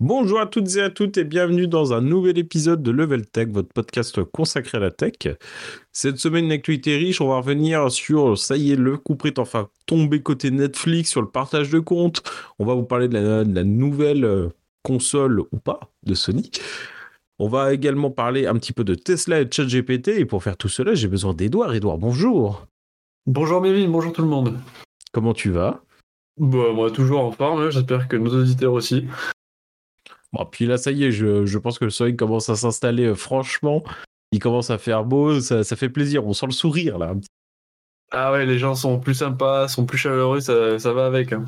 Bonjour à toutes et à toutes et bienvenue dans un nouvel épisode de Level Tech, votre podcast consacré à la tech. Cette semaine, une actualité riche, on va revenir sur, ça y est, le coup près enfin tombé côté Netflix sur le partage de comptes. On va vous parler de la, de la nouvelle euh, console ou pas de Sony. On va également parler un petit peu de Tesla et de ChatGPT. Et pour faire tout cela, j'ai besoin d'Edouard. Edouard, bonjour. Bonjour Mévin, bonjour tout le monde. Comment tu vas? Bah, moi, toujours en forme, hein. j'espère que nos auditeurs aussi. Bon, puis là, ça y est, je, je pense que le soleil commence à s'installer. euh, franchement, il commence à faire beau, ça, ça fait plaisir. On sent le sourire là. Ah ouais, les gens sont plus sympas, sont plus chaleureux, ça, ça va avec. hein.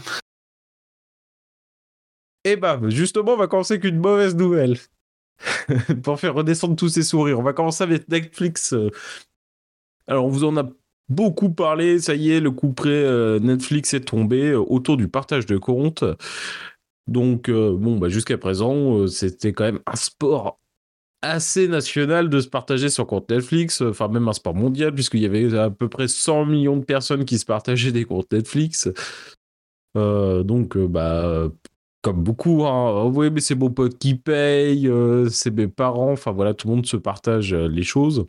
Et bah, justement, on va commencer avec une mauvaise nouvelle. Pour faire redescendre tous ces sourires. On va commencer avec Netflix. euh. Alors, on vous en a beaucoup parlé. Ça y est, le coup près euh, Netflix est tombé autour du partage de comptes. Donc, euh, bon, bah, jusqu'à présent, euh, c'était quand même un sport assez national de se partager sur compte Netflix, euh, enfin même un sport mondial, puisqu'il y avait à peu près 100 millions de personnes qui se partageaient des comptes Netflix. Donc, bah, comme beaucoup, hein, oh, oui, mais c'est mon pote qui paye, c'est mes parents, enfin voilà, tout le monde se partage les choses.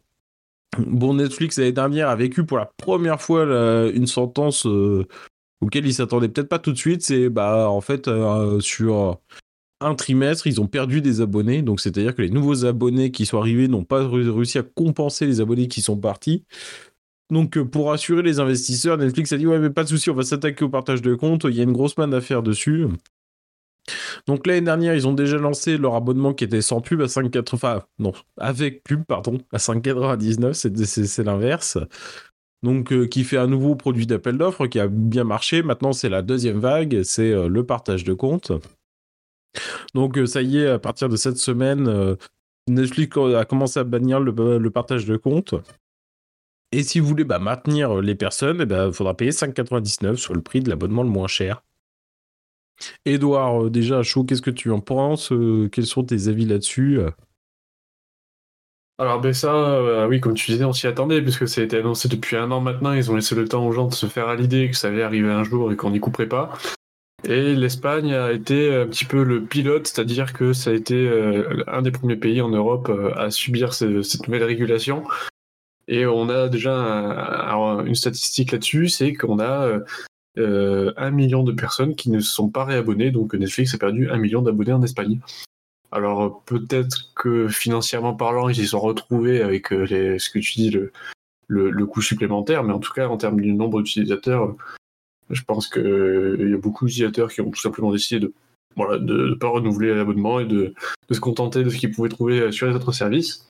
Bon, Netflix l'année dernière a vécu pour la première fois une sentence auquel ils s'attendaient peut-être pas tout de suite. C'est bah en fait euh, sur un trimestre, ils ont perdu des abonnés. Donc c'est-à-dire que les nouveaux abonnés qui sont arrivés n'ont pas réussi à compenser les abonnés qui sont partis. Donc euh, pour assurer les investisseurs, Netflix a dit ouais mais pas de souci, on va s'attaquer au partage de comptes. Il y a une grosse manne à faire dessus. Donc l'année dernière, ils ont déjà lancé leur abonnement qui était sans pub à 5,80. Enfin, non, avec pub, pardon, à 5,99. C'est, c'est, c'est l'inverse. Donc, euh, qui fait un nouveau produit d'appel d'offres qui a bien marché. Maintenant, c'est la deuxième vague, c'est euh, le partage de comptes. Donc, euh, ça y est, à partir de cette semaine, Netflix a commencé à bannir le, partage de comptes. Et si vous voulez bah, maintenir les personnes, il faudra payer 5,99 sur le prix de l'abonnement le moins cher. Edouard, euh, déjà, chaud, qu'est-ce que tu en penses Quels sont tes avis là-dessus Alors ben ça, euh, oui, comme tu disais, on s'y attendait, puisque ça a été annoncé depuis un an maintenant, ils ont laissé le temps aux gens de se faire à l'idée que ça allait arriver un jour et qu'on n'y couperait pas. Et l'Espagne a été un petit peu le pilote, c'est-à-dire que ça a été euh, un des premiers pays en Europe euh, à subir ce- cette nouvelle régulation. Et on a déjà un- un- une statistique là-dessus, c'est qu'on a un million de personnes qui ne se sont pas réabonnées, donc Netflix a perdu un million d'abonnés en Espagne. Alors euh, peut-être que financièrement parlant, ils s'y sont retrouvés avec euh, ce que tu dis, le, coût supplémentaire, mais en tout cas en termes du nombre d'utilisateurs, euh, je pense qu'il y a beaucoup d'utilisateurs qui ont tout simplement décidé de ne pas renouveler l'abonnement et de, se contenter de ce qu'ils pouvaient trouver sur les autres services.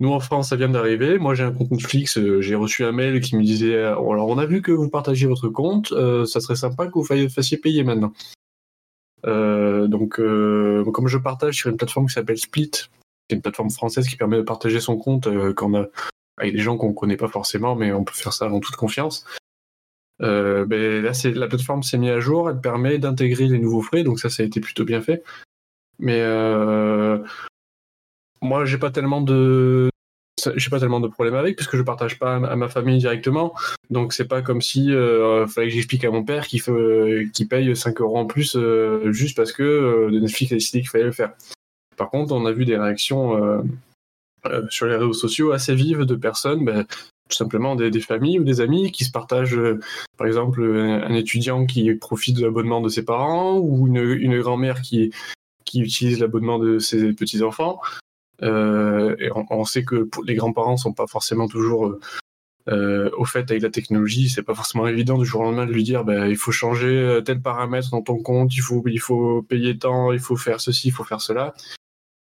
Nous en France, ça vient d'arriver. Moi, j'ai un compte Netflix. j'ai reçu un mail qui me disait alors, on a vu que vous partagez votre compte. ça serait sympa que vous fassiez payer maintenant. Euh, donc, euh, comme je partage sur une plateforme qui s'appelle Split, c'est une plateforme française qui permet de partager son compte euh, quand on a, avec des gens qu'on connaît pas forcément, mais on peut faire ça en toute confiance. Ben, là, la plateforme s'est mise à jour. Elle permet d'intégrer les nouveaux frais, donc ça, ça a été plutôt bien fait. Mais euh, moi, j'ai pas tellement de j'ai pas tellement de problèmes avec puisque je partage pas à ma famille directement. Donc c'est pas comme si euh, fallait que j'explique à mon père qu'il qu'il paye 5 euros en plus euh, juste parce que euh, Netflix a décidé qu'il fallait le faire. Par contre on a vu des réactions euh, euh, sur les réseaux sociaux assez vives de personnes ben, tout simplement des, familles ou des amis qui se partagent euh, par exemple un, étudiant qui profite de l'abonnement de ses parents ou une, grand-mère qui utilise l'abonnement de ses petits enfants euh, et on, on, sait que les grands-parents sont pas forcément toujours euh, au fait avec la technologie. C'est pas forcément évident du jour au lendemain de lui dire bah, il faut changer tel paramètre dans ton compte, il faut, il faut payer tant, il faut faire ceci, il faut faire cela.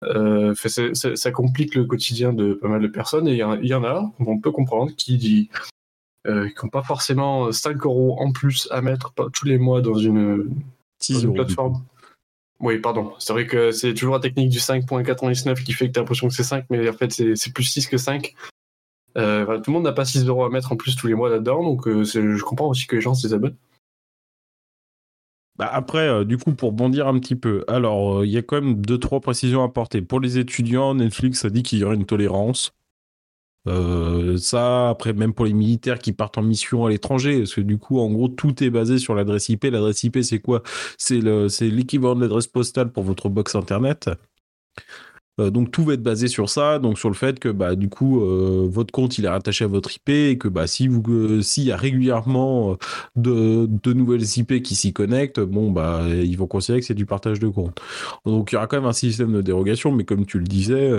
Euh, fait, c est, c est, ça complique le quotidien de pas mal de personnes et il y, y, en a, on peut comprendre, qui dit euh, qui n'ont pas forcément 5 euros en plus à mettre tous les mois dans une, dans une plateforme. Oui, pardon. C'est vrai que c'est toujours la technique du 5.99 qui fait que tu as l'impression que c'est 5, mais en fait, c'est plus 6 que 5. Euh, tout le monde n'a pas 6 euros à mettre en plus tous les mois là-dedans, donc euh, je comprends aussi que les gens se désabonnent. Bah après, euh, du coup, pour bondir un petit peu, alors il y a quand même deux trois précisions à apporter. Pour les étudiants, Netflix a dit qu'il y aurait une tolérance. Euh, ça, après, même pour les militaires qui partent en mission à l'étranger, parce que du coup, en gros, tout est basé sur l'adresse IP. L'adresse IP, c'est quoi? C'est l'équivalent de l'adresse postale pour votre box internet. Euh, donc tout va être basé sur ça, donc sur le fait que bah du coup euh, votre compte il est rattaché à votre IP et que bah si vous s'il y a régulièrement de, de, nouvelles IP qui s'y connectent, bon bah ils vont considérer que c'est du partage de compte. Donc il y aura quand même un système de dérogation, mais comme tu le disais,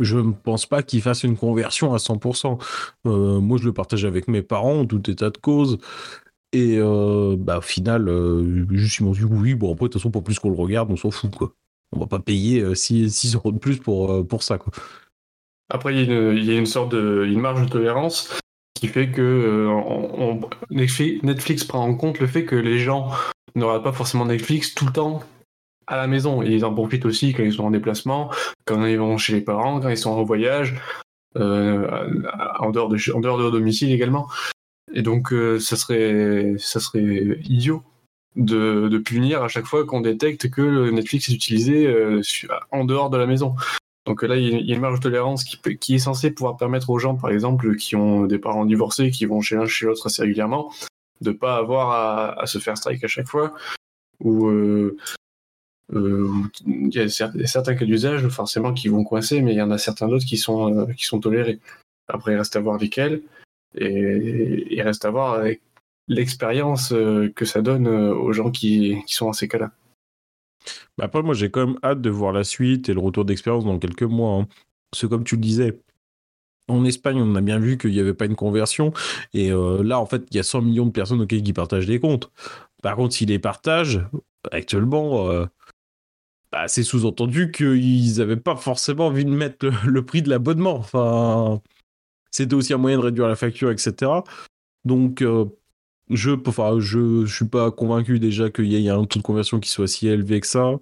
je ne pense pas qu'il fasse une conversion à 100%. Euh, moi, je le partage avec mes parents, en tout état de cause. Et euh, bah, au final, euh, ils m'ont dit oui, bon, après, de toute façon, pour plus qu'on le regarde, on s'en fout, quoi. On va pas payer 6, euros de plus pour, ça. Après, il y, a une, sorte de une marge de tolérance qui fait que Netflix prend en compte le fait que les gens n'auront pas forcément Netflix tout le temps à la maison. Ils en profitent aussi quand ils sont en déplacement, quand ils vont chez les parents, quand ils sont en voyage, euh, en, dehors de, leur domicile également. Et donc, euh, ça, serait, idiot de, punir à chaque fois qu'on détecte que Netflix est utilisé euh, en dehors de la maison. Donc là, il y a une marge de tolérance qui, est censée pouvoir permettre aux gens, par exemple, qui ont des parents divorcés, qui vont chez l'un chez l'autre assez régulièrement, de pas avoir à, se faire strike à chaque fois, ou il y a certains cas d'usage forcément qui vont coincer, mais il y en a certains d'autres qui sont, euh, qui sont tolérés. Après, il reste à voir lesquels, et il reste à voir l'expérience euh, que ça donne aux gens qui, qui sont dans ces cas-là. Bah, après, moi, j'ai quand même hâte de voir la suite et le retour d'expérience dans quelques mois. Hein. Parce que, comme tu le disais, en Espagne, on a bien vu qu'il n'y avait pas une conversion. Et là, en fait, il y a 100 millions de personnes qui partagent des comptes. Par contre, s'ils les partagent, actuellement, bah, c'est sous-entendu qu'ils n'avaient pas forcément envie de mettre le, prix de l'abonnement. Enfin, c'était aussi un moyen de réduire la facture, etc. Donc, euh, je, enfin, je, suis pas convaincu déjà qu'il y ait un taux de conversion qui soit si élevé que ça.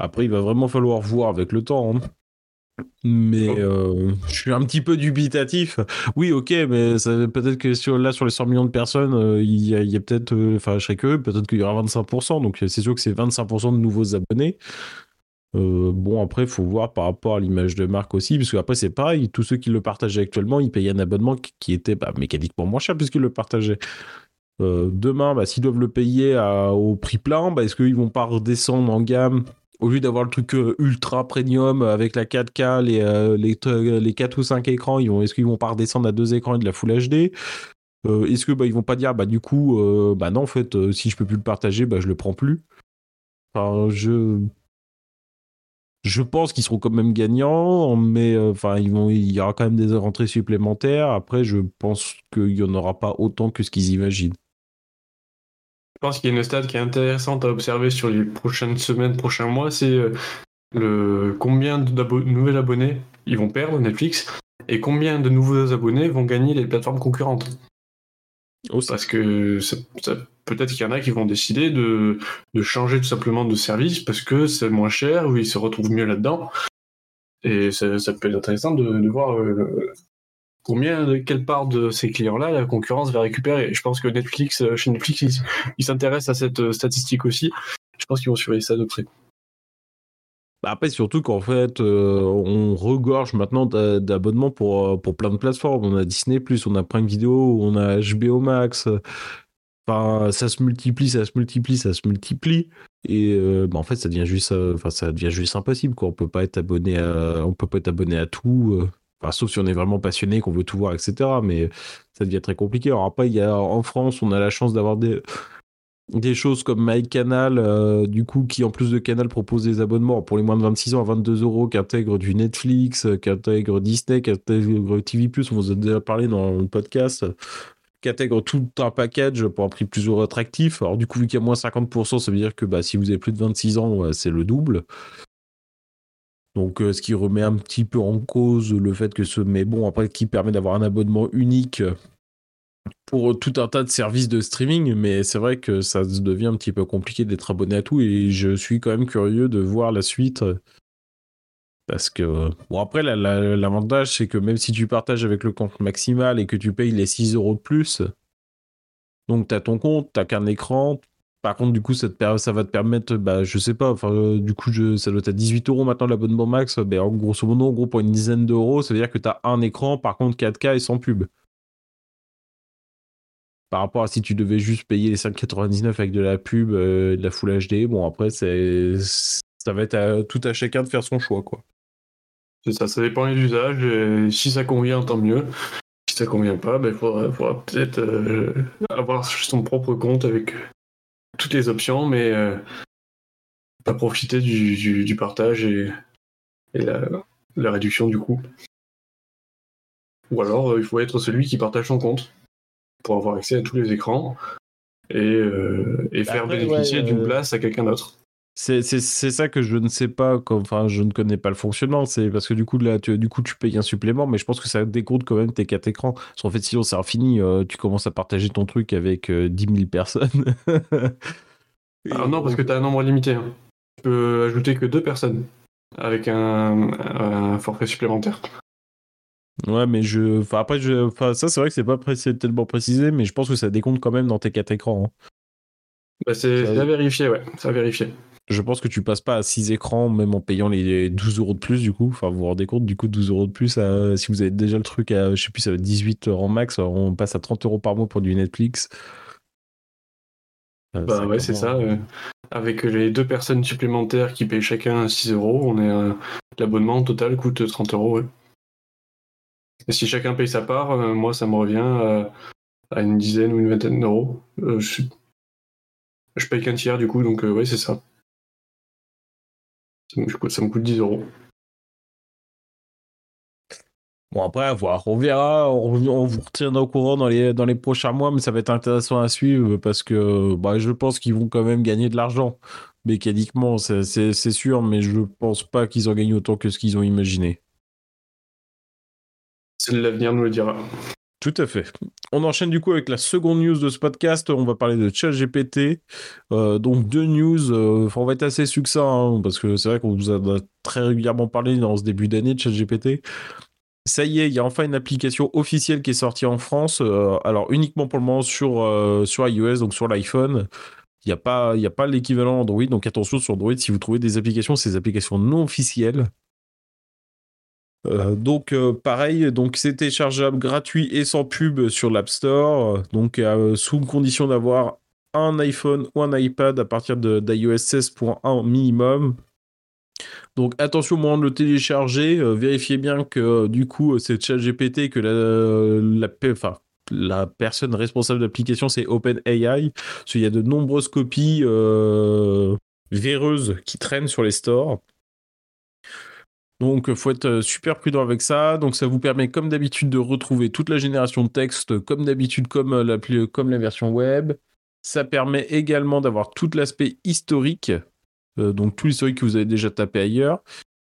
Après, il va vraiment falloir voir avec le temps. Hein. Mais oh. euh, je suis un petit peu dubitatif. Oui, ok, mais peut-être que sur, là, sur les 100 millions de personnes, euh, il y a, peut-être, enfin, je serais que peut-être qu'il y aura 25%. Donc, c'est sûr que c'est 25% de nouveaux abonnés. Euh, bon, après, faut voir par rapport à l'image de marque aussi, parce qu'après, c'est pareil, tous ceux qui le partageaient actuellement, ils payaient un abonnement qui était bah, mécaniquement moins cher puisqu'ils le partageaient. Euh, demain, bah, s'ils doivent le payer au prix plein, bah, est-ce qu'ils vont pas redescendre en gamme au lieu d'avoir le truc euh, ultra premium avec la 4K, les, les, les, 4 ou 5 écrans, est-ce qu'ils vont pas redescendre à deux écrans et de la Full HD Est-ce que bah, vont pas dire, bah, du coup, bah non, en fait, si je peux plus le partager, bah, je le prends plus? Enfin, je je pense qu'ils seront quand même gagnants, mais euh, enfin, il y aura quand même des rentrées supplémentaires. Après, je pense qu'il n'y en aura pas autant que ce qu'ils imaginent. Je pense qu'il y a une stat qui est intéressante à observer sur les prochaines semaines, prochains mois, c'est euh, le combien de nouveaux abonnés ils vont perdre Netflix et combien de nouveaux abonnés vont gagner les plateformes concurrentes. Parce que peut-être qu'il y en a qui vont décider de, changer tout simplement de service parce que c'est moins cher ou ils se retrouvent mieux là-dedans. Et ça, peut être intéressant de, voir euh, combien, quelle part de ces clients-là la concurrence va récupérer. Je pense que Netflix, euh, chez Netflix, ils s'intéressent à cette euh, statistique aussi. Je pense qu'ils vont surveiller ça de près. Bah, après, surtout qu'en fait, euh, on regorge maintenant d'abonnements pour, euh, pour plein de plateformes. On a Disney, on a Prime Video, on a HBO Max. Enfin, ça se multiplie, ça se multiplie, ça se multiplie. Et euh, bah, en fait, ça devient juste, ça devient juste impossible. Quoi. On peut peut pas être abonné à tout. Sauf si on est vraiment passionné, qu'on veut tout voir, etc. Mais ça devient très compliqué. Alors après, y a, en France, on a la chance d'avoir des, des choses comme MyCanal, euh, du coup, qui en plus de Canal propose des abonnements pour les moins de 26 ans à 22 euros, qui intègre du Netflix, qui intègre Disney, qui intègre TV+, on vous a déjà parlé dans le podcast, qui intègre tout un package pour un prix plus attractif. Alors du coup, vu qu'il y a moins 50%, ça veut dire que bah, si vous avez plus de 26 ans, c'est le double. Donc, euh, ce qui remet un petit peu en cause le fait que ce. Mais bon, après, qui permet d'avoir un abonnement unique pour tout un tas de services de streaming, mais c'est vrai que ça devient un petit peu compliqué d'être abonné à tout et je suis quand même curieux de voir la suite. Parce que, bon, après, l'avantage, c'est que même si tu partages avec le compte maximal et que tu payes les 6 euros de plus, donc tu as ton compte, tu qu'un écran, Par contre, du coup, ça, va te permettre, bah, je sais pas, enfin, du coup, ça doit être à 18 euros maintenant l'abonnement max. Ben, en grosso modo, en gros, pour une dizaine d'euros, ça veut dire que tu as un écran, par contre, 4K et sans pub. Par rapport à si tu devais juste payer les 5,99 avec de la pub, euh, de la Full HD, bon, après, c'est, ça va être tout à chacun de faire son choix, quoi. C'est ça, ça dépend des usages. Si ça convient, tant mieux. Si ça convient pas, ben, il faudra, peut-être euh, avoir son propre compte avec toutes les options, mais euh, pas profiter du, partage et, la, réduction du coût. Ou alors, euh, il faut être celui qui partage son compte pour avoir accès à tous les écrans et, euh, faire bénéficier d'une place à quelqu'un d'autre. C'est ça que je ne sais pas, enfin je ne connais pas le fonctionnement, c'est parce que du coup là tu, du coup tu payes un supplément, mais je pense que ça décompte quand même tes quatre écrans. Parce qu'en fait sinon c'est infini, euh, tu commences à partager ton truc avec 10 euh, 000 personnes. Alors non parce que tu as un nombre limité, hein. tu peux ajouter que deux personnes avec un, forfait supplémentaire. Ouais mais je, enfin après je, enfin, ça c'est vrai que c'est pas tellement précisé, mais je pense que ça décompte quand même dans tes quatre écrans. Hein. Bah, c'est à vérifier, ouais, ça à vérifier. Je pense que tu passes pas à 6 écrans, même en payant les 12 euros de plus, du coup. Enfin, vous vous rendez compte, du coup, 12 euros de plus, si vous avez déjà le truc à, je sais plus, ça va être 18 euros max, on passe à 30 euros par mois pour du Netflix. Euh, bah ouais, c'est ça. Euh, avec les deux personnes supplémentaires qui payent chacun 6 euros, on est euh, l'abonnement total coûte 30 euros. Si chacun paye sa part, moi ça me revient à une dizaine ou une vingtaine d'euros. je, je paye qu'un tiers du coup, donc ouais, c'est ça. Ça me, coûte 10 euros. Bon, après, à voir. On verra. On, vous retiendra au courant dans les, dans les prochains mois, mais ça va être intéressant à suivre parce que bah, je pense qu'ils vont quand même gagner de l'argent. Mécaniquement, c'est sûr, mais je pense pas qu'ils en gagnent autant que ce qu'ils ont imaginé. C'est l'avenir nous le dira. Tout à fait. On enchaîne du coup avec la seconde news de ce podcast. On va parler de ChatGPT. Euh, donc deux news. Euh, on va être assez succinct hein, parce que c'est vrai qu'on vous a très régulièrement parlé dans ce début d'année de ChatGPT. Ça y est, il y a enfin une application officielle qui est sortie en France. Euh, alors uniquement pour le moment sur, iOS, donc sur l'iPhone. Il n'y a pas, a pas l'équivalent Android. Donc attention sur Android, si vous trouvez des applications, ces applications non officielles. Euh, donc euh, pareil, donc c'est téléchargeable gratuit et sans pub sur l'App Store, donc euh, sous condition d'avoir un iPhone ou un iPad à partir d'iOS 16.1 minimum. Donc attention au moment de le télécharger, vérifiez bien que du coup c'est ChatGPT que la, personne responsable de l'application c'est OpenAI, parce qu'il y a de nombreuses copies véreuses qui traînent sur les stores. Donc, il faut être euh, super prudent avec ça. Donc, ça vous permet, comme d'habitude, de retrouver toute la génération de texte, comme d'habitude, comme, euh, la, comme la version web. Ça permet également d'avoir tout l'aspect historique, euh, donc tout l'historique que vous avez déjà tapé ailleurs.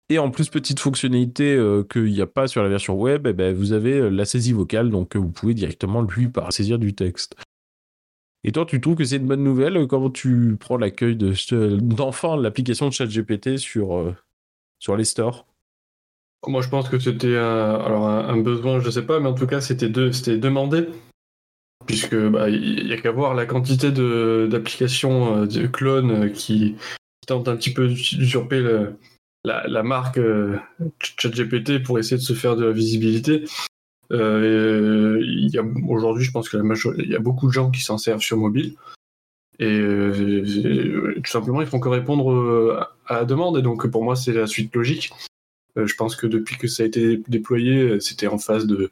Et en plus, petite fonctionnalité qu'il n'y a pas sur la version web, eh ben, vous avez la saisie vocale, donc vous pouvez directement lui saisir du texte. Et toi, tu trouves que c'est une bonne nouvelle? Comment tu prends l'accueil d'enfin l'application de ChatGPT sur, sur les stores? Moi, je pense que c'était un, alors un, besoin, je sais pas, mais en tout cas, c'était de, demandé, puisque bah, il y a qu'à voir la quantité de d'applications euh, de clones euh, qui, tentent un petit peu d'usurper la, marque euh, ChatGPT pour essayer de se faire de la visibilité. aujourd'hui, je pense que il y a beaucoup de gens qui s'en servent sur mobile. Et tout simplement, ils font que répondre à la demande. Et donc, pour moi, c'est la suite logique. Euh, je pense que depuis que ça a été déployé, euh, c'était en phase de,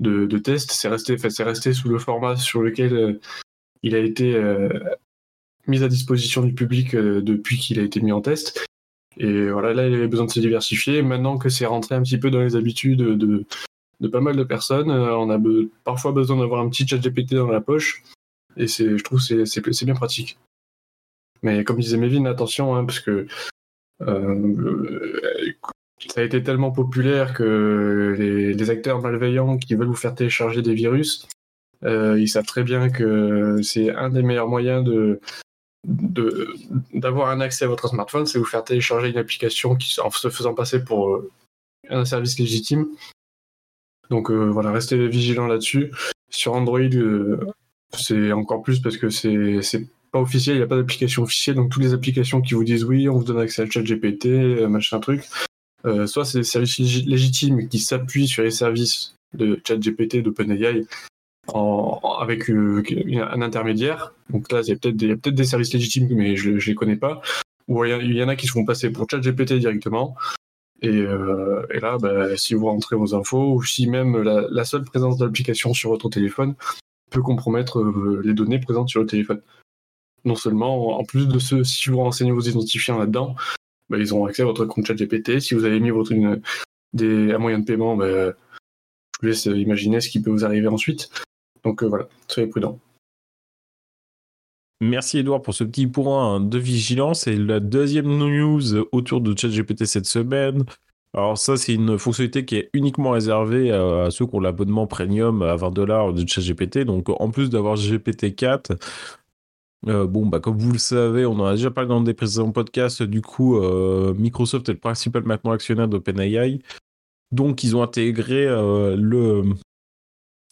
de, test. C'est resté, resté sous le format sur lequel euh, il a été mis à disposition du public depuis qu'il a été mis en test. Et voilà, là, il avait besoin de se diversifier. Maintenant que c'est rentré un petit peu dans les habitudes de, de pas mal de personnes, on a parfois besoin d'avoir un petit chat GPT dans la poche. Et je trouve que c'est bien pratique. Mais comme disait Mévin, attention, hein, parce que ça a été tellement populaire que les, acteurs malveillants qui veulent vous faire télécharger des virus, euh, ils savent très bien que c'est un des meilleurs moyens d'avoir un accès à votre smartphone, c'est vous faire télécharger une application en se faisant passer pour euh, un service légitime. Donc euh, voilà, restez vigilants là-dessus. Sur Android, c'est encore plus parce que c'est pas officiel, il n'y a pas d'application officielle, donc toutes les applications qui vous disent oui, on vous donne accès à ChatGPT, machin truc, euh, soit c'est des services légitimes qui s'appuient sur les services de ChatGPT, d'OpenAI, en, avec un intermédiaire. Donc là, il y a peut-être des, services légitimes, mais je ne les connais pas. Ou il y, en a qui se font passer pour ChatGPT directement. Et, et là, bah, si vous rentrez vos infos, ou si même la, la seule présence de l'application sur votre téléphone peut compromettre les données présentes sur le téléphone non seulement, en plus de ce, si vous renseignez vos identifiants là-dedans, bah, ils ont accès à votre compte chat GPT. Si vous avez mis votre, des, un moyen de paiement, bah, je vous laisse imaginer ce qui peut vous arriver ensuite. Donc euh, voilà, soyez prudents. Merci Edouard pour ce petit point de vigilance. Et la deuxième news autour de ChatGPT cette semaine. Alors ça, c'est une fonctionnalité qui est uniquement réservée à, ceux qui ont l'abonnement premium à 20 dollars de ChatGPT. Donc en plus d'avoir GPT-4, euh, bon, bah, comme vous le savez, on en a déjà parlé dans des précédents podcasts. Du coup, euh, Microsoft est le principal maintenant actionnaire d'OpenAI. Donc, ils ont intégré euh, le.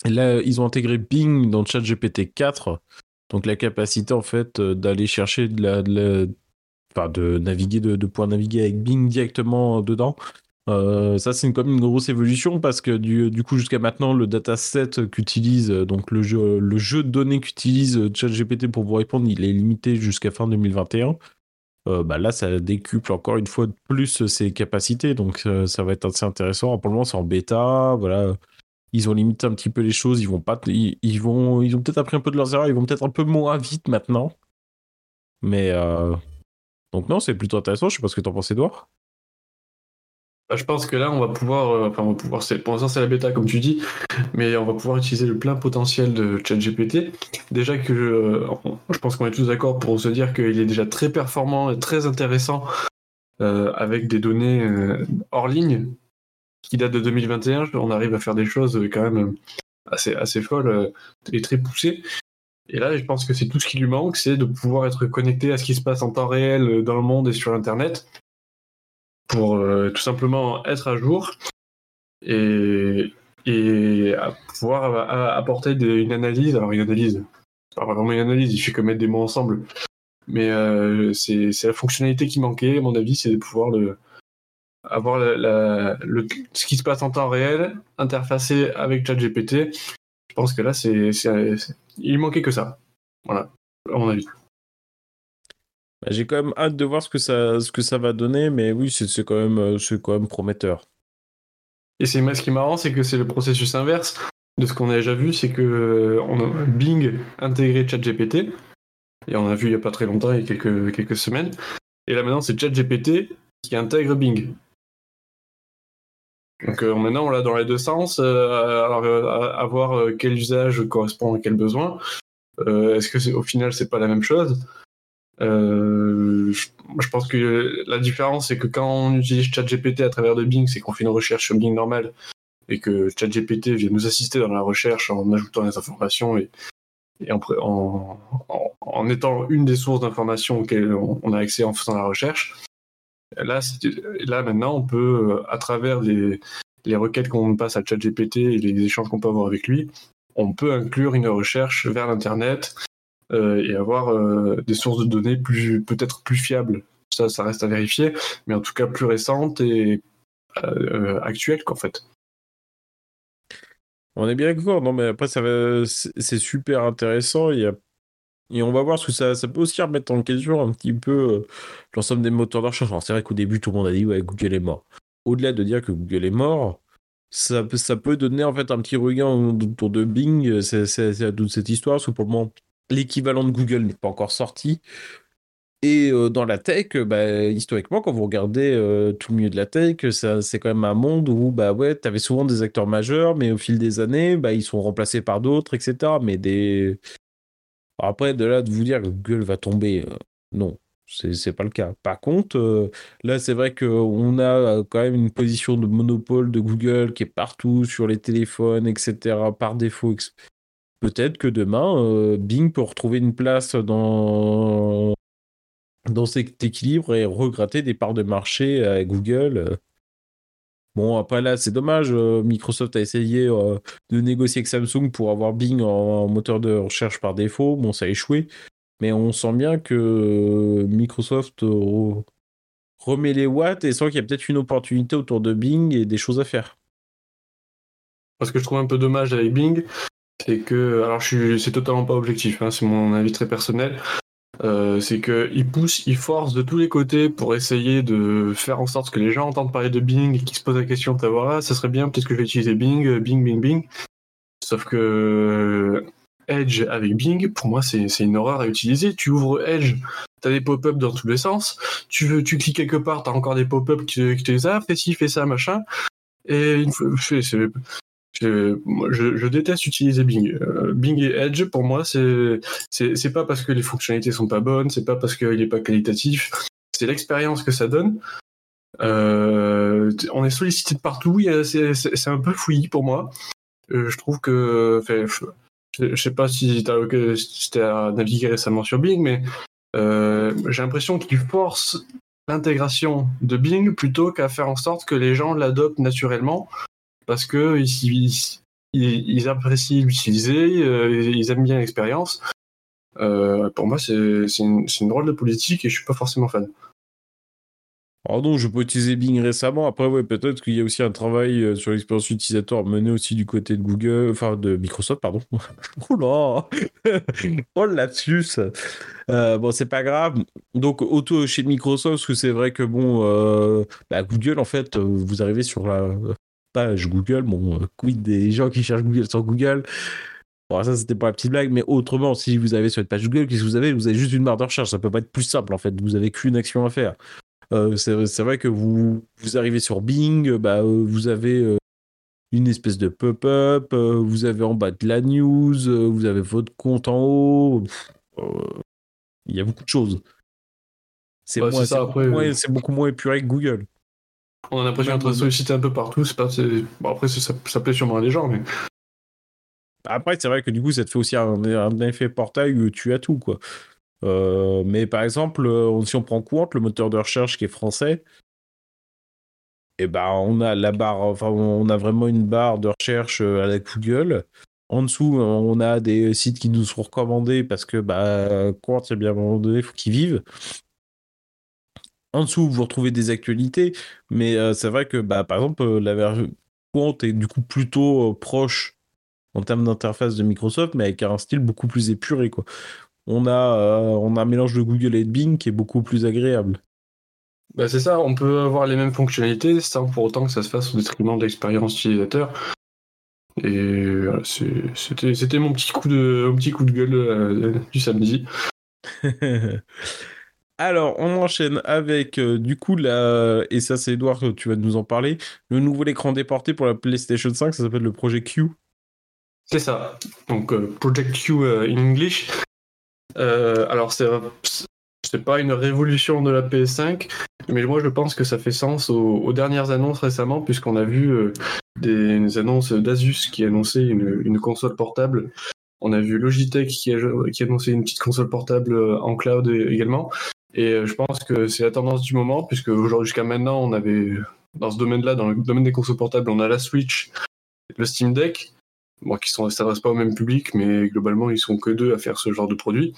Ils ont intégré Bing dans ChatGPT 4. Donc, la capacité, en fait, d'aller chercher de la. Enfin, de naviguer, de pouvoir naviguer avec Bing directement dedans. Euh, ça, c'est comme une grosse évolution parce que du, coup, jusqu'à maintenant, le dataset qu'utilise, euh, donc le jeu, le jeu de données qu'utilise euh, ChatGPT pour vous répondre, il est limité jusqu'à fin 2021. bah là, ça décuple encore une fois de plus ses capacités, donc ça va être assez intéressant. Pour le moment, c'est en bêta, voilà. Ils ont limité un petit peu les choses, ils vont pas, ils, vont, ils ont peut-être appris un peu de leurs erreurs, ils vont peut-être un peu moins vite maintenant. Mais donc non, c'est plutôt intéressant. Je sais pas ce que t'en penses, Edouard. Bah, je pense que là, on va pouvoir, euh, enfin, on va pouvoir, pour l'instant, c'est la bêta, comme tu dis, mais on va pouvoir utiliser le plein potentiel de ChatGPT. Déjà que euh, je pense qu'on est tous d'accord pour se dire qu'il est déjà très performant et très intéressant euh, avec des données hors ligne qui datent de 2021. On arrive à faire des choses quand même assez, assez folles et très poussées. Et là, je pense que c'est tout ce qui lui manque, c'est de pouvoir être connecté à ce qui se passe en temps réel dans le monde et sur Internet pour euh, tout simplement être à jour et, et pouvoir apporter une analyse. Alors, une analyse, pas vraiment une analyse, il fait que mettre des mots ensemble. Mais euh, c'est la fonctionnalité qui manquait, à mon avis, c'est de pouvoir le, avoir la, le, ce qui se passe en temps réel, interfacé avec ChatGPT. Je pense que là, c'est il manquait que ça. Voilà, à mon avis. Bah, j'ai quand même hâte de voir ce que ça, ce que ça va donner, mais oui, c'est quand, même, euh, quand même prometteur. Et c'est ce qui est marrant, c'est que c'est le processus inverse de ce qu'on a déjà vu, c'est que euh, on a Bing intégré ChatGPT, et on a vu il n'y a pas très longtemps, il y a quelques, quelques semaines, et là maintenant c'est ChatGPT qui intègre Bing. Donc euh, maintenant on l'a dans les deux sens, alors à, voir quel usage correspond à quel besoin. Est-ce que au final c'est pas la même chose? Euh, je, pense que la différence, c'est que quand on utilise ChatGPT à travers de Bing, c'est qu'on fait une recherche sur Bing normale et que ChatGPT vient nous assister dans la recherche en ajoutant des informations et, en, étant une des sources d'informations auxquelles on, a accès en faisant la recherche. Là, là maintenant, on peut, à travers les, les requêtes qu'on passe à ChatGPT et les échanges qu'on peut avoir avec lui, on peut inclure une recherche vers l'Internet euh, et avoir euh, des sources de données plus peut-être plus fiables. Ça, ça reste à vérifier, mais en tout cas plus récentes et euh, actuelles qu'en fait. On est bien d'accord, non mais après ça c'est super intéressant. Il y a... Et on va voir ce que ça, ça peut aussi remettre en question un petit peu l'ensemble des moteurs de recherche. c'est vrai qu'au début tout le monde a dit ouais Google est mort. Au-delà de dire que Google est mort, ça, ça peut donner en fait un petit regain autour de Bing. C'est toute cette histoire, parce que pour le l'équivalent de Google n'est pas encore sorti. Et euh, dans la tech, bah, historiquement, quand vous regardez euh, tout le milieu de la tech, c'est quand même un monde où bah ouais, tu avais souvent des acteurs majeurs, mais au fil des années, bah, ils sont remplacés par d'autres, etc. Mais. Après, de là de vous dire que Google va tomber, euh, non, c'est pas le cas. Par contre, là, c'est vrai qu'on a quand même une position de monopole de Google qui est partout sur les téléphones, etc., par défaut, peut-être que demain, euh, Bing peut retrouver une place dans, dans cet équilibre et regratter des parts de marché à Google. Bon, après là, c'est dommage. Euh, Microsoft a essayé euh, de négocier avec Samsung pour avoir Bing en, moteur de recherche par défaut. Bon, ça a échoué. mais on sent bien que Microsoft remet les watts et sent qu'il y a peut-être une opportunité autour de Bing et des choses à faire. Parce que je trouve un peu dommage avec Bing, c'est que, alors je c'est totalement pas objectif, hein, c'est mon avis très personnel, euh, c'est qu'il pousse, il force de tous les côtés pour essayer de faire en sorte que les gens entendent parler de Bing et qu'ils se posent la question de savoir, ah, ça serait bien, peut-être que je vais utiliser Bing, Bing, Bing, Bing. Sauf que Edge avec Bing, pour moi, c'est une horreur à utiliser. Tu ouvres Edge, tu as des pop-up dans tous les sens. Tu, veux, tu cliques quelque part, tu as encore des pop-up qui, te disent Ah, fais ci, fais ça, machin. Et je, je, déteste utiliser Bing. Euh, Bing et Edge, pour moi, c'est c'est pas parce que les fonctionnalités sont pas bonnes, c'est pas parce qu'il est pas qualitatif, c'est l'expérience que ça donne. Euh, on est sollicité de partout, c'est un peu fouillis pour moi. Euh, je trouve que, je, sais pas si tu as, navigué récemment sur Bing, mais j'ai l'impression qu'il force l'intégration de Bing plutôt qu'à faire en sorte que les gens l'adoptent naturellement parce que ils, apprécient l'utiliser, euh, ils aiment bien l'expérience. Euh, pour moi, c'est une, drôle de politique et je suis pas forcément fan. Pardon, je peux utiliser Bing récemment. Après, ouais, peut-être qu'il y a aussi un travail euh, sur l'expérience utilisateur mené aussi du côté de Google, enfin de Microsoft, pardon. oh là Oh euh, Bon, c'est pas grave. Donc, auto chez Microsoft, parce que c'est vrai que bon, bah, Google, en fait, vous arrivez sur la page Google. Bon, quid des gens qui cherchent Google sur Google? Bon, ça, c'était pas la petite blague, mais autrement, si vous avez sur cette page Google, qu'est-ce que vous avez? Vous avez juste une barre de recherche. Ça peut pas être plus simple, en fait. Vous avez qu'une action à faire. Euh, c'est vrai que vous, vous arrivez sur Bing, bah, euh, vous avez euh, une espèce de pop-up, vous avez en bas de la news, vous avez votre compte en haut. Il y a beaucoup de choses. C'est beaucoup, moins épuré que Google. On a l'impression d'être sollicité un peu partout. Pas, bon, après, ça, ça plaît sûrement à des gens, mais. Après, c'est vrai que du coup, ça te fait aussi un, un effet portail où tu as tout, quoi. Euh, mais par exemple, euh, si on prend compte le moteur de recherche qui est français, et eh ben on a la barre, enfin on a vraiment une barre de recherche euh, à la Google. En dessous, on a des sites qui nous sont recommandés parce que bah Quant, il y a bien un moment donné, il faut qu'ils vivent. En dessous, vous retrouvez des actualités, mais c'est vrai que bah, par exemple, la version Quant est du coup plutôt proche en termes d'interface de Microsoft, mais avec un style beaucoup plus épuré. Quoi on a, euh, on a un mélange de Google et de Bing qui est beaucoup plus agréable. Bah c'est ça, on peut avoir les mêmes fonctionnalités sans pour autant que ça se fasse au détriment de l'expérience utilisateur. Et c'était mon petit coup de petit coup de gueule euh, du samedi. Alors, on enchaîne avec euh, du coup la et ça c'est Edouard tu vas nous en parler, le nouveau écran déporté pour la PlayStation 5, ça s'appelle le Project Q. C'est ça. Donc Project Q in English. Euh, alors, c'est pas une révolution de la PS5, mais moi je pense que ça fait sens aux, dernières annonces récemment, puisqu'on a vu euh, des, annonces d'Asus qui annonçait une, console portable. On a vu Logitech qui a, qui a annoncé une petite console portable euh, en cloud également. Et je pense que c'est la tendance du moment, puisque jusqu'à maintenant, on avait, dans ce domaine-là, dans le domaine des consoles portables, on a la Switch, le Steam Deck bon, qui ne s'adressent pas au même public, mais globalement, ils sont que deux à faire ce genre de produit.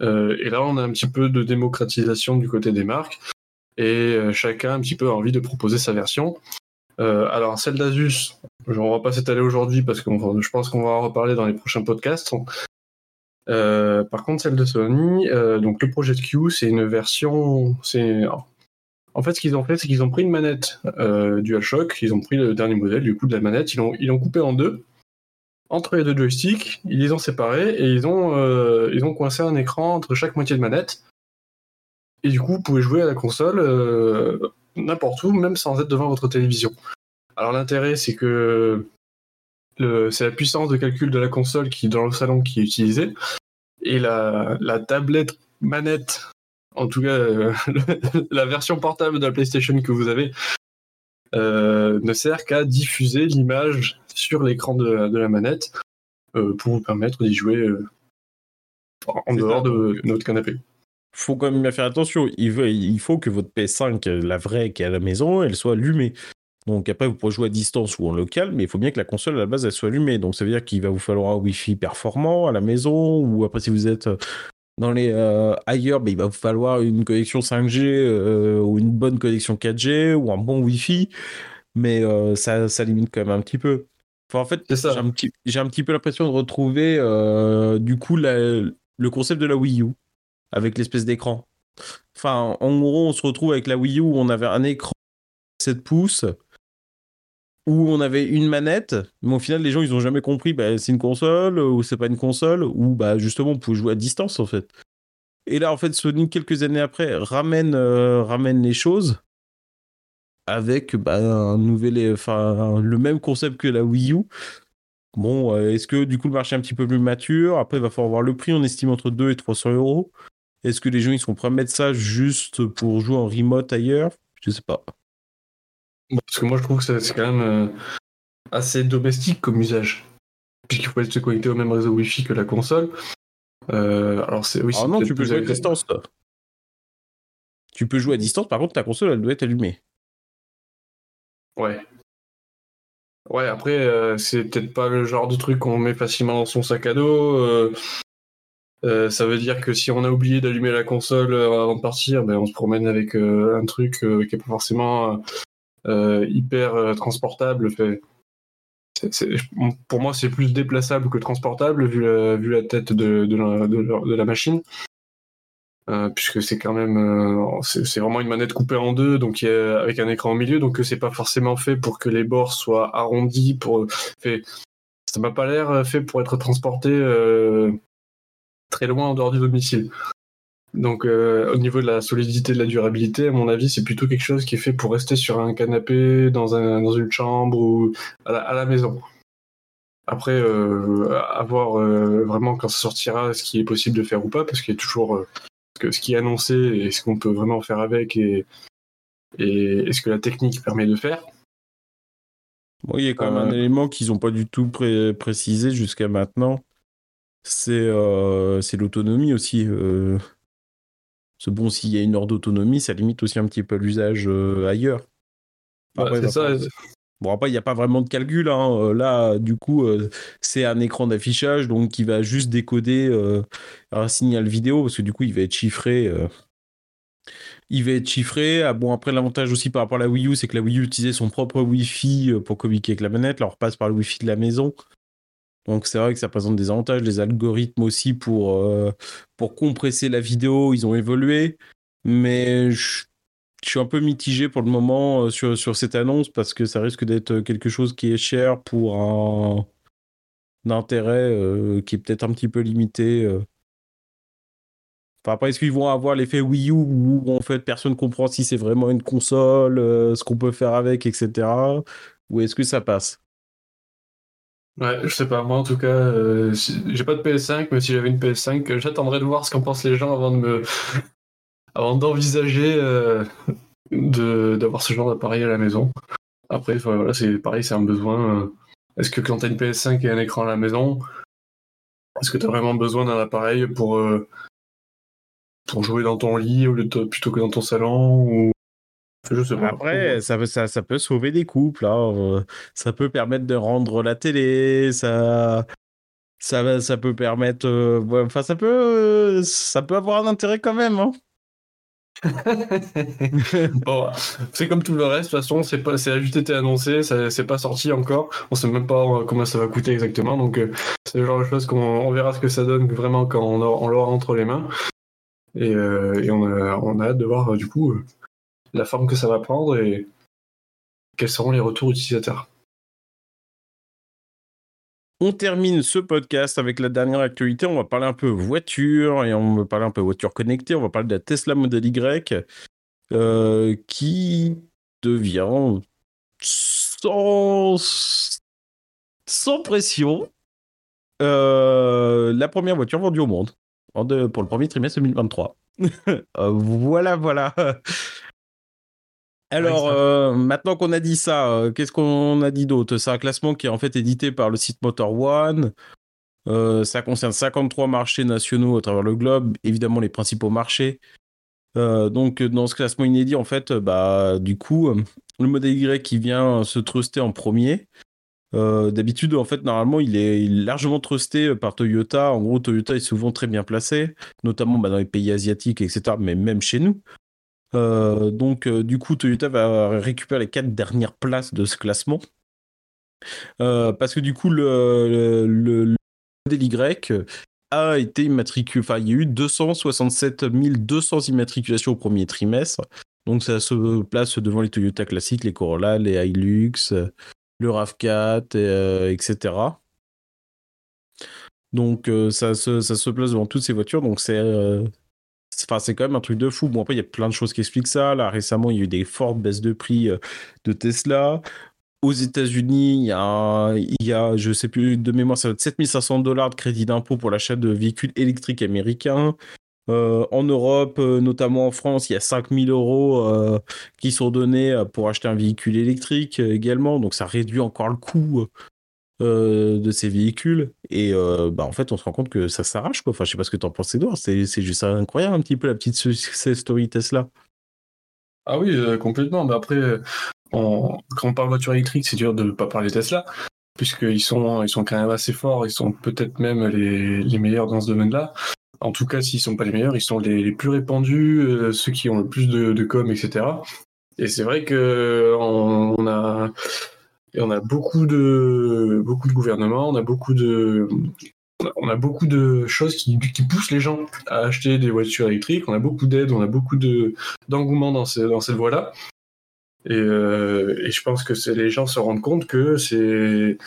Euh, et là, on a un petit peu de démocratisation du côté des marques, et euh, chacun un petit peu envie de proposer sa version. Euh, alors, celle d'Asus, on va pas s'étaler aujourd'hui parce que je pense qu'on va en reparler dans les prochains podcasts. Par contre, celle de Sony, donc le Project Q, c'est une version. C'est en fait, ce qu'ils ont fait, c'est qu'ils ont pris une manette DualShock, ils ont pris le dernier modèle du coup de la manette, ils l'ont ils coupé en deux entre les deux joysticks, ils les ont séparés et ils ont, euh, ils ont coincé un écran entre chaque moitié de manette. Et du coup, vous pouvez jouer à la console euh, n'importe où, même sans être devant votre télévision. Alors l'intérêt, c'est que c'est la puissance de calcul de la console qui dans le salon qui est utilisée. Et la, tablette manette, en tout cas la version portable de la PlayStation que vous avez, euh, ne sert qu'à diffuser l'image sur l'écran de, la manette euh, pour vous permettre d'y jouer euh, en dehors de, notre canapé. Faut quand même faire attention. Il, faut que votre PS5, la vraie qui est à la maison, elle soit allumée. Donc après, vous pourrez jouer à distance ou en local, mais il faut bien que la console à la base elle soit allumée. Donc ça veut dire qu'il va vous falloir un Wi-Fi performant à la maison, ou après si vous êtes Dans les ailleurs, bah, il va vous falloir une connexion 5G ou une bonne connexion 4G ou un bon Wi-Fi, mais ça, ça limite quand même un petit peu. Enfin, en fait, j'ai un, petit, un petit peu l'impression de retrouver du coup le concept de la Wii U avec l'espèce d'écran. Enfin, en gros, on se retrouve avec la Wii U où on avait un écran 7 pouces où on avait une manette, mais au final, les gens, ils ont jamais compris, bah, c'est une console ou c'est pas une console, ou bah, justement, on pouvait jouer à distance, en fait. Et là, en fait, Sony, quelques années après, ramène, euh, ramène les choses avec bah, un nouvel, le même concept que la Wii U. Bon, euh, est-ce que du coup le marché est un petit peu plus mature? Après, il va falloir voir le prix. On estime entre 2 et 300 euros. Est-ce que les gens ils sont prêts à mettre ça juste pour jouer en remote ailleurs? Je sais pas. Parce que moi, je trouve que c'est quand même euh, assez domestique comme usage. Puisqu'il faut se connecter au même réseau Wi-Fi que la console. Euh, alors, c'est oui, Ah non, tu peux jouer à distance. Tu peux jouer à distance, par contre, ta console, elle doit être allumée. Ouais. Ouais, après, euh, c'est peut-être pas le genre de truc qu'on met facilement dans son sac à dos. ça veut dire que si on a oublié d'allumer la console avant de partir, ben on se promène avec un truc qui n'est pas forcément euh, hyper euh, transportable. Pour moi, c'est plus déplaçable que transportable vu la, tête de, la, machine. Euh, puisque c'est quand même c'est vraiment une manette coupée en deux donc avec un écran au milieu donc c'est pas forcément fait pour que les bords soient arrondis pour ça m'a pas l'air fait pour être transporté très loin en dehors du domicile donc euh, au niveau de la solidité de la durabilité, à mon avis, c'est plutôt quelque chose qui est fait pour rester sur un canapé, dans, un, dans une chambre ou à la, maison. Après, euh, à voir euh, vraiment quand ça sortira ce qui est possible de faire ou pas, parce qu'il y a toujours ce qui est annoncé et ce qu'on peut vraiment faire avec et, et, ce que la technique permet de faire. Bon, il y a quand même un élément qu'ils n'ont pas du tout précisé jusqu'à maintenant. C'est l'autonomie aussi. Bon, s'il y a une heure d'autonomie, ça limite aussi un petit peu l'usage euh, ailleurs. c'est ça. Bon, après, il n'y a pas vraiment de calcul. Hein. Euh, là, du coup, euh, c'est un écran d'affichage, donc qui va juste décoder un signal vidéo, parce que du coup, il va être chiffré. Il va être chiffré. Ah, bon, après, l'avantage aussi par rapport à la Wii U, c'est que la Wii U utilisait son propre Wi-Fi pour communiquer avec la manette. Là, on repasse par le Wi-Fi de la maison. Donc c'est vrai que ça présente des avantages. Les algorithmes aussi pour, euh, pour compresser la vidéo, ils ont évolué. Mais je, suis un peu mitigé pour le moment euh, sur, sur cette annonce parce que ça risque d'être quelque chose qui est cher pour un, intérêt euh, qui est peut-être un petit peu limité. Enfin, après, est-ce qu'ils vont avoir l'effet Wii U où en fait personne comprend si c'est vraiment une console, ce qu'on peut faire avec, etc. Ou est-ce que ça passe? Ouais, je sais pas. Moi, en tout cas, euh, j'ai pas de PS5, mais si j'avais une PS5, j'attendrais de voir ce qu'en pensent les gens avant de me, avant d'envisager euh, de d'avoir ce genre d'appareil à la maison. Après, voilà, c'est pareil, c'est un besoin. Euh, est-ce que quand t'as une PS5 et un écran à la maison, est-ce que t'as vraiment besoin d'un appareil pour pour jouer dans ton lit plutôt que dans ton salon ou après, ça, ça, ça, peut sauver des couples. Hein. Ça peut permettre de rendre la télé. Ça, ça, ça peut permettre. Euh, enfin, ça peut, ça peut avoir un intérêt quand même. Hein. bon, c'est comme tout le reste. De toute façon, c'est pas, c'est juste été annoncé, c'est pas sorti encore. On sait même pas euh, combien ça va coûter exactement. Donc, euh, c'est le genre de choses qu'on on verra ce que ça donne vraiment quand on, on l'aura entre les mains. Et, et on, a, on a hâte de voir du coup la forme que ça va prendre et quels seront les retours utilisateurs. On termine ce podcast avec la dernière actualité. On va parler un peu voiture et on va parler un peu voiture connectée. On va parler de la Tesla Model Y euh, qui devient sans, pression euh, la première voiture vendue au monde pour le premier trimestre 2023. Euh, voilà, voilà. Alors, euh, maintenant qu'on a dit ça, euh, qu'est-ce qu'on a dit d'autre? C'est un classement qui est en fait édité par le site Motor One. Euh, ça concerne 53 marchés nationaux à travers le globe, évidemment les principaux marchés. donc, dans ce classement inédit, en fait, bah, du coup, le modèle Y qui vient se truster en premier. D'habitude, en fait, normalement, il est, largement trusté par Toyota. En gros, Toyota est souvent très bien placé, notamment bah, dans les pays asiatiques, etc., mais même chez nous. Donc, du coup, Toyota va récupérer les quatre dernières places de ce classement. parce que du coup, le, le Y a été immatriculé, enfin, il y a eu 267 200 immatriculations au premier trimestre. Donc, ça se place devant les Toyota classiques, les Corolla, les Hilux, le RAV4, etc. Donc, euh, ça, se, place devant toutes ces voitures. Donc, c'est. Euh, enfin, c'est quand même un truc de fou. Bon, après, il y a plein de choses qui expliquent ça. Là, récemment, il y a eu des fortes baisses de prix euh, de Tesla aux États-Unis, il y a, il y a, je sais plus de mémoire, ça va être 7500 dollars de crédit d'impôt pour l'achat de véhicules électriques américains. Euh, en Europe, euh, notamment en France, il y a 5000 euros qui sont donnés pour acheter un véhicule électrique également. Donc ça réduit encore le coût de ces véhicules. Et bah, en fait, on se rend compte que ça s'arrache. Quoi. Enfin, je sais pas ce que tu en penses, Edouard. C'est, c'est juste incroyable un petit peu la petite success story Tesla. Ah oui, complètement. Mais après, quand on parle voiture électrique, c'est dur de ne pas parler Tesla, puisqu'ils sont, ils sont quand même assez forts, ils sont peut-être même les, meilleurs dans ce domaine-là. En tout cas, s'ils ne sont pas les meilleurs, ils sont les, plus répandus, euh, ceux qui ont le plus de, com, etc. Et c'est vrai que on, a, on a beaucoup de, beaucoup de gouvernements, on a beaucoup de, on a beaucoup de choses qui, poussent les gens à acheter des voitures électriques. On a beaucoup d'aides, on a beaucoup de d'engouement dans, dans cette voie-là. Euh, et, je pense que les gens se rendent compte que c'est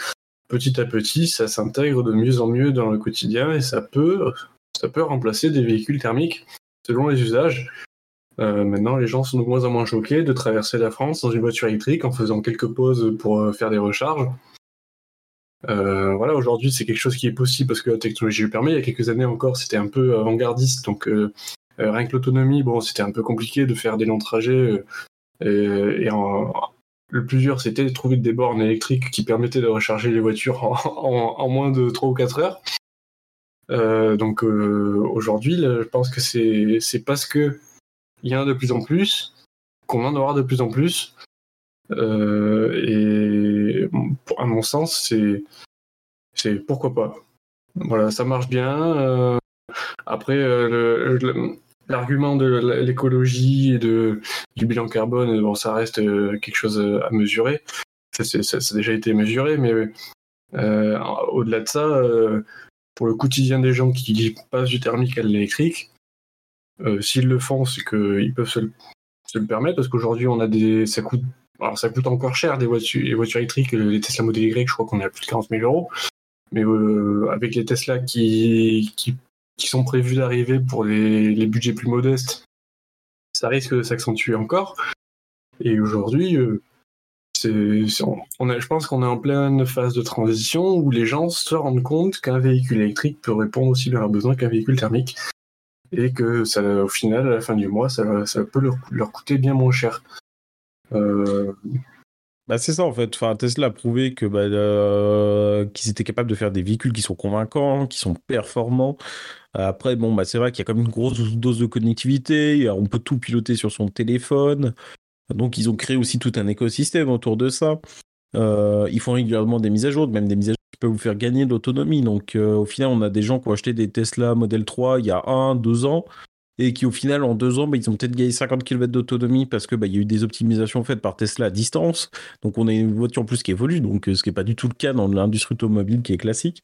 petit à petit, ça s'intègre de mieux en mieux dans le quotidien et ça peut, ça peut remplacer des véhicules thermiques selon les usages. Euh, maintenant, les gens sont de moins en moins choqués de traverser la France dans une voiture électrique en faisant quelques pauses pour euh, faire des recharges. voilà, aujourd'hui, c'est quelque chose qui est possible parce que la technologie le permet. Il y a quelques années encore, c'était un peu avant-gardiste, donc rien que l'autonomie, bon, c'était un peu compliqué de faire des longs trajets et, le plus dur, c'était de trouver des bornes électriques qui permettaient de recharger les voitures en, moins de 3 ou 4 heures. Euh, donc euh, aujourd'hui, je pense que c'est parce que il y en a de plus en plus qu'on en aura de plus en plus. Euh, et à mon sens, c'est pourquoi pas. Voilà, ça marche bien. après, le, l'argument de l'écologie et de, du bilan carbone, bon, ça reste euh, quelque chose euh, à mesurer. Ça, ça, a déjà été mesuré, mais euh, au-delà de ça, pour le quotidien des gens qui passent du thermique à l'électrique, s'ils le font, c'est qu'ils peuvent se le, permettre, parce qu'aujourd'hui, on a des, ça coûte, alors ça coûte encore cher des voitures, les voitures électriques, les Tesla Model Y, je crois qu'on est à plus de 40 000 euros. Mais avec les Tesla qui, qui qui sont prévus d'arriver pour les, budgets plus modestes, ça risque de s'accentuer encore. Et aujourd'hui, euh, on, je pense qu'on est en pleine phase de transition où les gens se rendent compte qu'un véhicule électrique peut répondre aussi bien à leurs besoins qu'un véhicule thermique. Et que ça, au final, à la fin du mois, ça, peut leur, coûter bien moins cher. Euh, bah c'est ça en fait. Enfin, Tesla a prouvé que bah, euh, qu'ils étaient capables de faire des véhicules qui sont convaincants, qui sont performants. Après, bon, bah, c'est vrai qu'il y a quand même une grosse dose de connectivité. On peut tout piloter sur son téléphone. Donc, ils ont créé aussi tout un écosystème autour de ça. Euh, ils font régulièrement des mises à jour, même des mises à jour qui peuvent vous faire gagner de l'autonomie. Donc, euh, au final, on a des gens qui ont acheté des Tesla Model 3 il y a un, deux ans et qui au final en deux ans bah, ils ont peut-être gagné 50 km d'autonomie parce que bah, y a eu des optimisations faites par Tesla à distance. Donc on a une voiture en plus qui évolue. Donc euh, ce qui n'est pas du tout le cas dans l'industrie automobile qui est classique.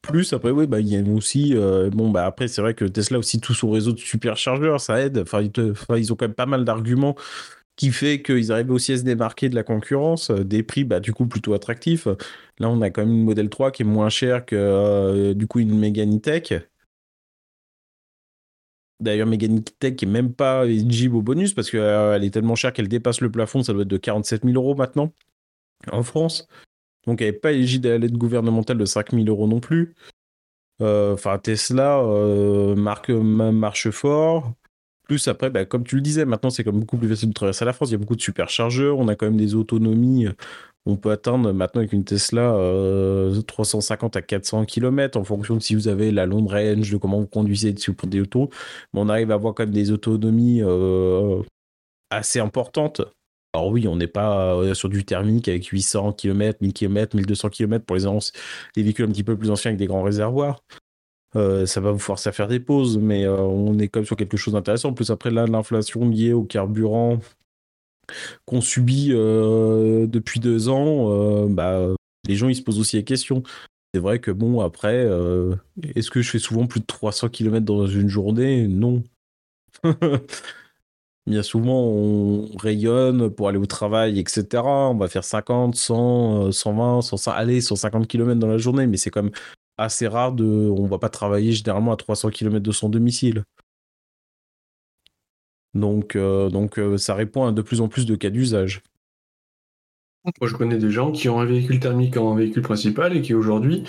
Plus après oui bah il y a aussi bon après c'est vrai que Tesla aussi tout son réseau de superchargeurs ça aide. Enfin ils, ont quand même pas mal d'arguments qui fait qu'ils arrivent aussi à se démarquer de la concurrence, euh, des prix bah, du coup plutôt attractifs. Là, on a quand même une modèle 3 qui est moins cher que du coup une Megane E-Tech, D'ailleurs, Megane Tech est même pas éligible au bonus parce qu'elle euh, est tellement chère qu'elle dépasse le plafond. Ça doit être de 47 000 euros maintenant en France. Donc, elle n'est pas éligible à l'aide gouvernementale de 5 000 euros non plus. Euh, enfin, Tesla euh, marque, marche fort. Plus après, bah, comme tu le disais, maintenant c'est comme beaucoup plus facile de traverser la France. Il y a beaucoup de superchargeurs. On a quand même des autonomies on peut atteindre maintenant avec une Tesla 350 euh, à 400 km en fonction de si vous avez la longue range, de comment vous conduisez dessus pour des autos. Mais on arrive à avoir quand même des autonomies euh, assez importantes Alors oui, on n'est pas sur du thermique avec 800 km, 1000 km, 1200 km pour les, les véhicules un petit peu plus anciens avec des grands réservoirs. Ça va vous forcer à faire des pauses, mais on est quand même sur quelque chose d'intéressant. En plus, après là, l'inflation liée au carburant qu'on subit depuis deux ans, bah, les gens ils se posent aussi la question. C'est vrai que bon, après, est-ce que je fais souvent plus de 300 km dans une journée? Non. Bien souvent, on rayonne pour aller au travail, etc. On va faire 50, 100, 120, 150, allez, 150 km dans la journée, mais c'est quand même assez rare de. On va pas travailler généralement à 300 km de son domicile. Donc, euh, donc euh, ça répond à de plus en plus de cas d'usage. Moi, je connais des gens qui ont un véhicule thermique en véhicule principal et qui aujourd'hui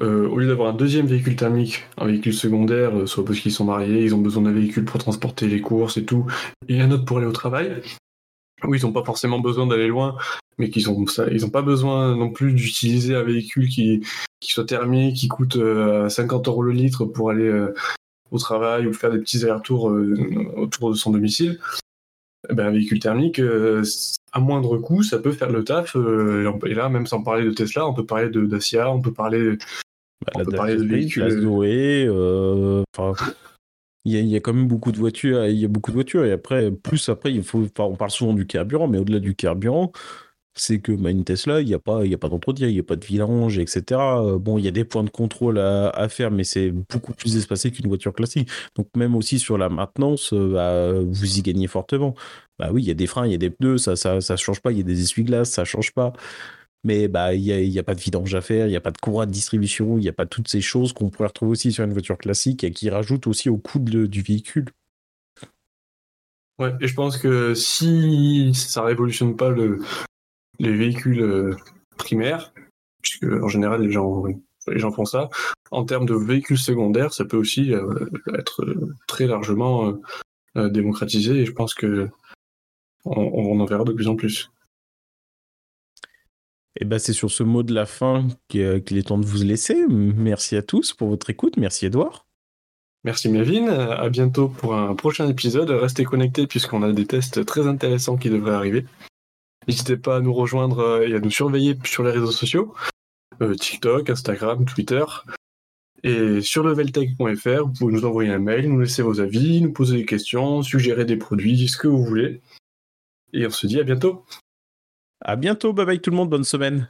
euh, au lieu d'avoir un deuxième véhicule thermique, un véhicule secondaire, soit parce qu'ils sont mariés, ils ont besoin d'un véhicule pour transporter les courses et tout, et un autre pour aller au travail, où ils n'ont pas forcément besoin d'aller loin, mais qu'ils ont ça, ils n'ont pas besoin non plus d'utiliser un véhicule qui, qui soit thermique, qui coûte 50 euh, euros le litre pour aller au travail ou faire des petits allers-retours autour de son domicile. Eh ben, un véhicule thermique, à moindre coût, ça peut faire le taf. et là, même sans parler de Tesla, on peut parler de Dacia, on peut parler bah, on peut parler de véhicules. Zoé, euh, il y, a, quand même beaucoup de voitures. Il y a beaucoup de voitures. Et après, plus après, il faut. on parle souvent du carburant, mais au-delà du carburant, c'est que bah, une Tesla, il n'y a pas, pas d'entretien, il n'y a pas de vidange, etc. Bon, il y a des points de contrôle à, faire, mais c'est beaucoup plus espacé qu'une voiture classique. Donc même aussi sur la maintenance, euh, bah, vous y gagnez fortement. Bah oui, il y a des freins, il y a des pneus, ça, ça, ça change pas. Il y a des essuie-glaces, ça change pas mais bah il n'y a, pas de vidange à faire, il n'y a pas de courroie de distribution, il n'y a pas toutes ces choses qu'on pourrait retrouver aussi sur une voiture classique et qui rajoutent aussi au coût du véhicule. Ouais, et je pense que si ça révolutionne pas le, les véhicules euh, primaires, puisque en général les gens, les gens font ça, en termes de véhicules secondaires, ça peut aussi euh, être très largement euh, démocratisé et je pense que on en verra de plus en plus. Et eh ben c'est sur ce mot de la fin qu'il est temps de vous laisser. Merci à tous pour votre écoute. Merci Edouard. Merci Melvin. À bientôt pour un prochain épisode. Restez connectés puisqu'on a des tests très intéressants qui devraient arriver. N'hésitez pas à nous rejoindre et à nous surveiller sur les réseaux sociaux. Euh, TikTok, Instagram, Twitter. Et sur leveltech.fr, vous pouvez nous envoyer un mail, nous laisser vos avis, nous poser des questions, suggérer des produits, ce que vous voulez. Et on se dit à bientôt. À bientôt, bye bye tout le monde, bonne semaine.